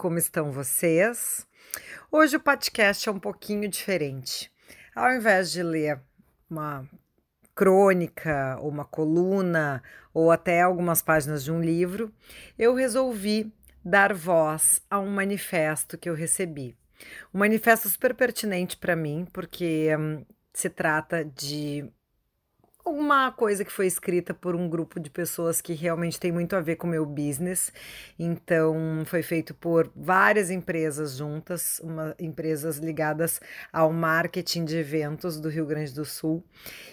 como estão vocês? Hoje o podcast é um pouquinho diferente. Ao invés de ler uma crônica, ou uma coluna, ou até algumas páginas de um livro, eu resolvi dar voz a um manifesto que eu recebi. Um manifesto super pertinente para mim, porque hum, se trata de alguma coisa que foi escrita por um grupo de pessoas que realmente tem muito a ver com o meu business. Então, foi feito por várias empresas juntas, uma, empresas ligadas ao marketing de eventos do Rio Grande do Sul.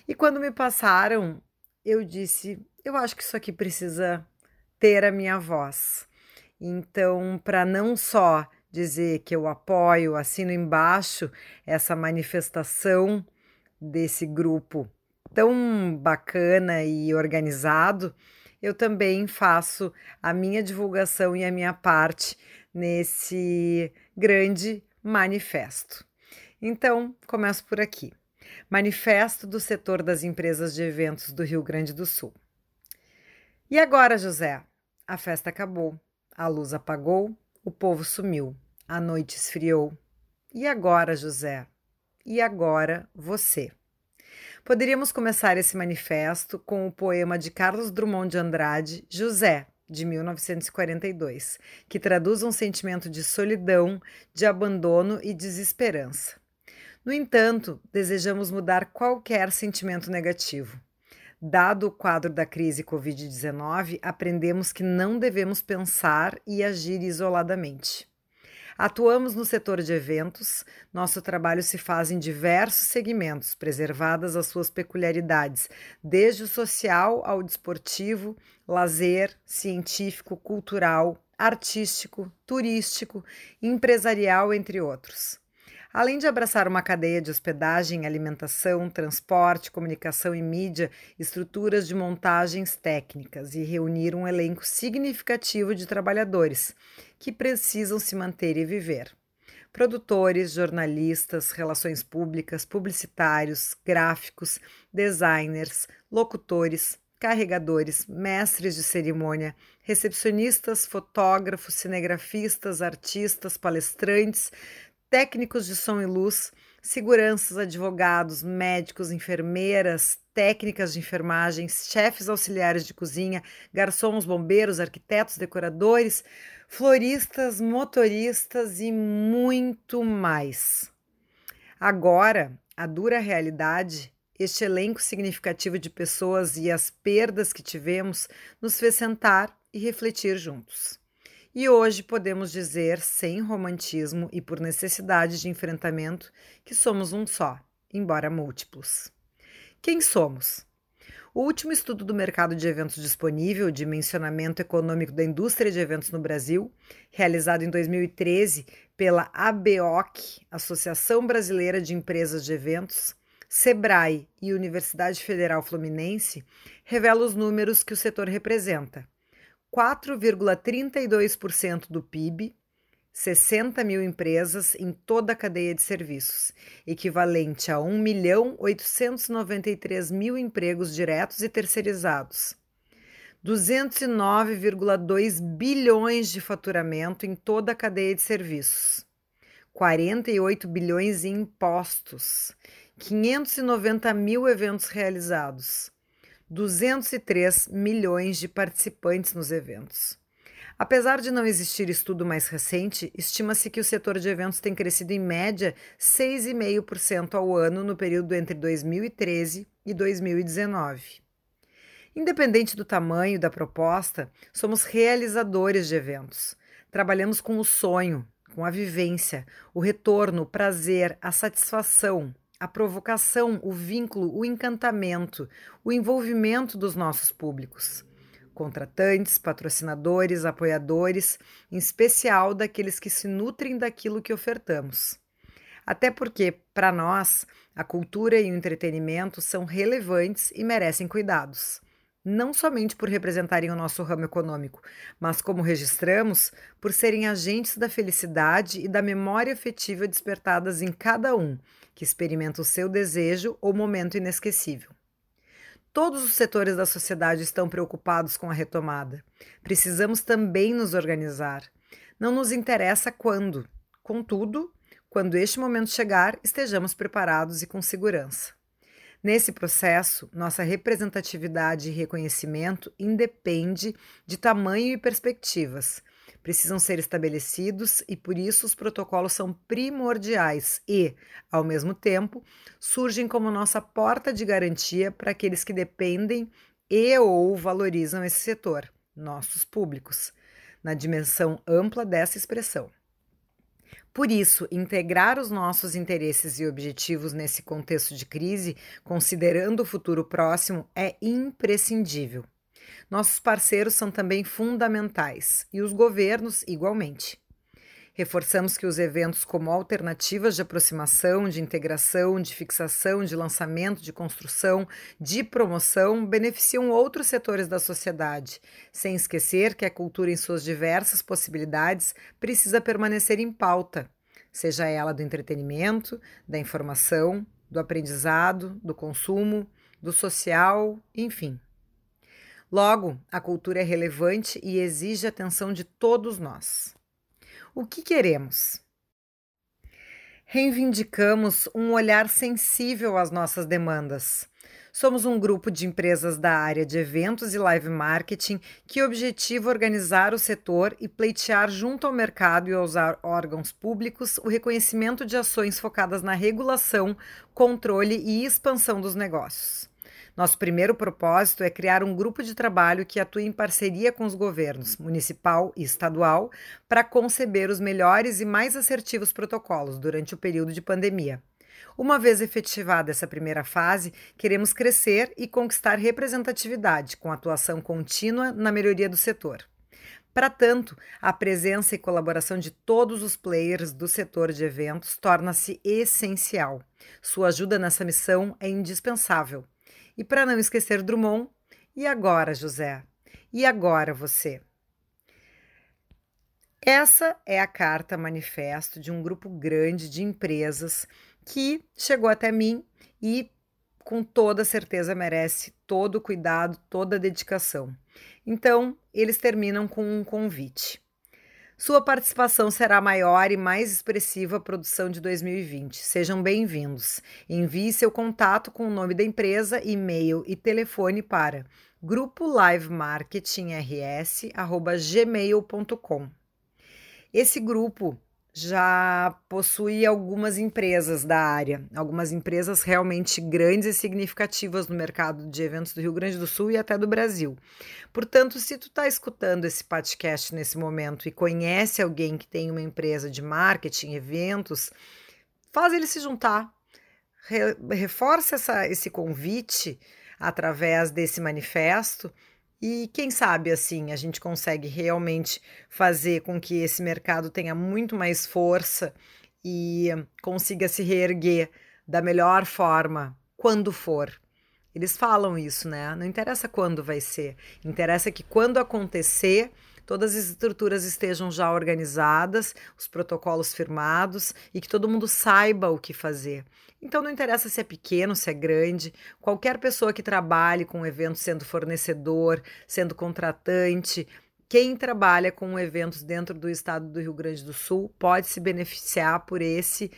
E quando me passaram, eu disse: eu acho que isso aqui precisa ter a minha voz. Então, para não só dizer que eu apoio, assino embaixo essa manifestação desse grupo tão bacana e organizado, eu também faço a minha divulgação e a minha parte nesse grande manifesto. Então, começo por aqui. Manifesto do setor das empresas de eventos do Rio Grande do Sul. E agora, José? A festa acabou, a luz apagou, o povo sumiu, a noite esfriou. E agora, José? E agora você? Poderíamos começar esse manifesto com o poema de Carlos Drummond de Andrade, José, de 1942, que traduz um sentimento de solidão, de abandono e desesperança. No entanto, desejamos mudar qualquer sentimento negativo. Dado o quadro da crise Covid-19, aprendemos que não devemos pensar e agir isoladamente. Atuamos no setor de eventos, nosso trabalho se faz em diversos segmentos, preservadas as suas peculiaridades, desde o social ao desportivo, lazer, científico, cultural, artístico, turístico, empresarial, entre outros. Além de abraçar uma cadeia de hospedagem, alimentação, transporte, comunicação e mídia, estruturas de montagens técnicas e reunir um elenco significativo de trabalhadores que precisam se manter e viver. Produtores, jornalistas, relações públicas, publicitários, gráficos, designers, locutores, carregadores, mestres de cerimônia, recepcionistas, fotógrafos, cinegrafistas, artistas, palestrantes, técnicos de som e luz, seguranças, advogados, médicos, enfermeiras, técnicas de enfermagem, chefes auxiliares de cozinha, garçons, bombeiros, arquitetos, decoradores, floristas, motoristas e muito mais. Agora, a dura realidade, este elenco significativo de pessoas e as perdas que tivemos nos fez sentar e refletir juntos. E hoje podemos dizer, sem romantismo e por necessidade de enfrentamento, que somos um só, embora múltiplos. Quem somos? O último estudo do mercado de eventos disponível, Dimensionamento Econômico da Indústria de Eventos no Brasil, realizado em 2013 pela ABOC, Associação Brasileira de Empresas de Eventos, Sebrae e Universidade Federal Fluminense, revela os números que o setor representa 4,32% do PIB, 60 mil empresas em toda a cadeia de serviços, equivalente a 1 milhão 893 mil empregos diretos e terceirizados. 209,2 bilhões de faturamento em toda a cadeia de serviços. 48 bilhões em impostos. 590 mil eventos realizados. 203 milhões de participantes nos eventos. Apesar de não existir estudo mais recente, estima-se que o setor de eventos tem crescido em média 6,5% ao ano no período entre 2013 e 2019. Independente do tamanho da proposta, somos realizadores de eventos. Trabalhamos com o sonho, com a vivência, o retorno, o prazer, a satisfação, a provocação, o vínculo, o encantamento, o envolvimento dos nossos públicos, contratantes, patrocinadores, apoiadores, em especial daqueles que se nutrem daquilo que ofertamos. Até porque, para nós, a cultura e o entretenimento são relevantes e merecem cuidados. Não somente por representarem o nosso ramo econômico, mas, como registramos, por serem agentes da felicidade e da memória afetiva despertadas em cada um que experimenta o seu desejo ou momento inesquecível. Todos os setores da sociedade estão preocupados com a retomada. Precisamos também nos organizar. Não nos interessa quando. Contudo, quando este momento chegar, estejamos preparados e com segurança. Nesse processo, nossa representatividade e reconhecimento independe de tamanho e perspectivas. Precisam ser estabelecidos e por isso os protocolos são primordiais e, ao mesmo tempo, surgem como nossa porta de garantia para aqueles que dependem e ou valorizam esse setor, nossos públicos, na dimensão ampla dessa expressão. Por isso, integrar os nossos interesses e objetivos nesse contexto de crise, considerando o futuro próximo, é imprescindível. Nossos parceiros são também fundamentais e os governos, igualmente. Reforçamos que os eventos, como alternativas de aproximação, de integração, de fixação, de lançamento, de construção, de promoção, beneficiam outros setores da sociedade, sem esquecer que a cultura, em suas diversas possibilidades, precisa permanecer em pauta, seja ela do entretenimento, da informação, do aprendizado, do consumo, do social, enfim. Logo, a cultura é relevante e exige atenção de todos nós. O que queremos? Reivindicamos um olhar sensível às nossas demandas. Somos um grupo de empresas da área de eventos e live marketing que objetiva organizar o setor e pleitear junto ao mercado e aos órgãos públicos o reconhecimento de ações focadas na regulação, controle e expansão dos negócios. Nosso primeiro propósito é criar um grupo de trabalho que atue em parceria com os governos municipal e estadual para conceber os melhores e mais assertivos protocolos durante o período de pandemia. Uma vez efetivada essa primeira fase, queremos crescer e conquistar representatividade com atuação contínua na melhoria do setor. Para tanto, a presença e colaboração de todos os players do setor de eventos torna-se essencial. Sua ajuda nessa missão é indispensável. E para não esquecer Drummond, e agora, José? E agora você? Essa é a carta manifesto de um grupo grande de empresas que chegou até mim e com toda certeza merece todo o cuidado, toda a dedicação. Então, eles terminam com um convite. Sua participação será maior e mais expressiva produção de 2020. Sejam bem-vindos. Envie seu contato com o nome da empresa, e-mail e telefone para grupo live marketing rs@gmail.com. Esse grupo já possui algumas empresas da área, algumas empresas realmente grandes e significativas no mercado de eventos do Rio Grande do Sul e até do Brasil. Portanto, se tu está escutando esse podcast nesse momento e conhece alguém que tem uma empresa de marketing, eventos, faz ele se juntar, Re reforça essa, esse convite através desse manifesto e quem sabe assim a gente consegue realmente fazer com que esse mercado tenha muito mais força e consiga se reerguer da melhor forma quando for. Eles falam isso, né? Não interessa quando vai ser, interessa que quando acontecer, todas as estruturas estejam já organizadas, os protocolos firmados e que todo mundo saiba o que fazer. Então não interessa se é pequeno, se é grande, qualquer pessoa que trabalhe com o evento sendo fornecedor, sendo contratante, quem trabalha com eventos dentro do estado do Rio Grande do Sul pode se beneficiar por esse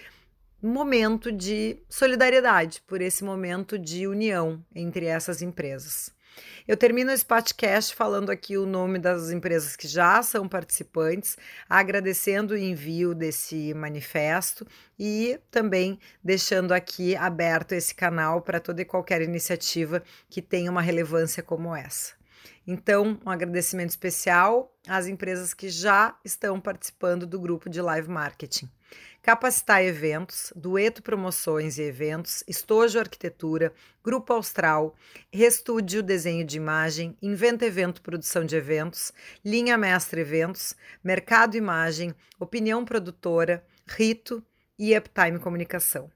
momento de solidariedade, por esse momento de união entre essas empresas. Eu termino esse podcast falando aqui o nome das empresas que já são participantes, agradecendo o envio desse manifesto e também deixando aqui aberto esse canal para toda e qualquer iniciativa que tenha uma relevância como essa. Então, um agradecimento especial às empresas que já estão participando do grupo de live marketing. Capacitar Eventos, Dueto Promoções e Eventos, Estojo Arquitetura, Grupo Austral, Restúdio Desenho de Imagem, Inventa Evento Produção de Eventos, Linha Mestre Eventos, Mercado Imagem, Opinião Produtora, Rito e Uptime Comunicação.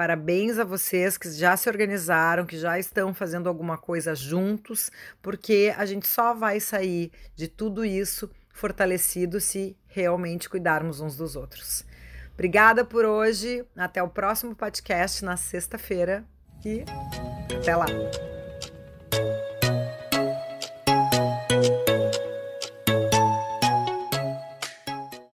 Parabéns a vocês que já se organizaram, que já estão fazendo alguma coisa juntos, porque a gente só vai sair de tudo isso fortalecido se realmente cuidarmos uns dos outros. Obrigada por hoje. Até o próximo podcast na sexta-feira e até lá.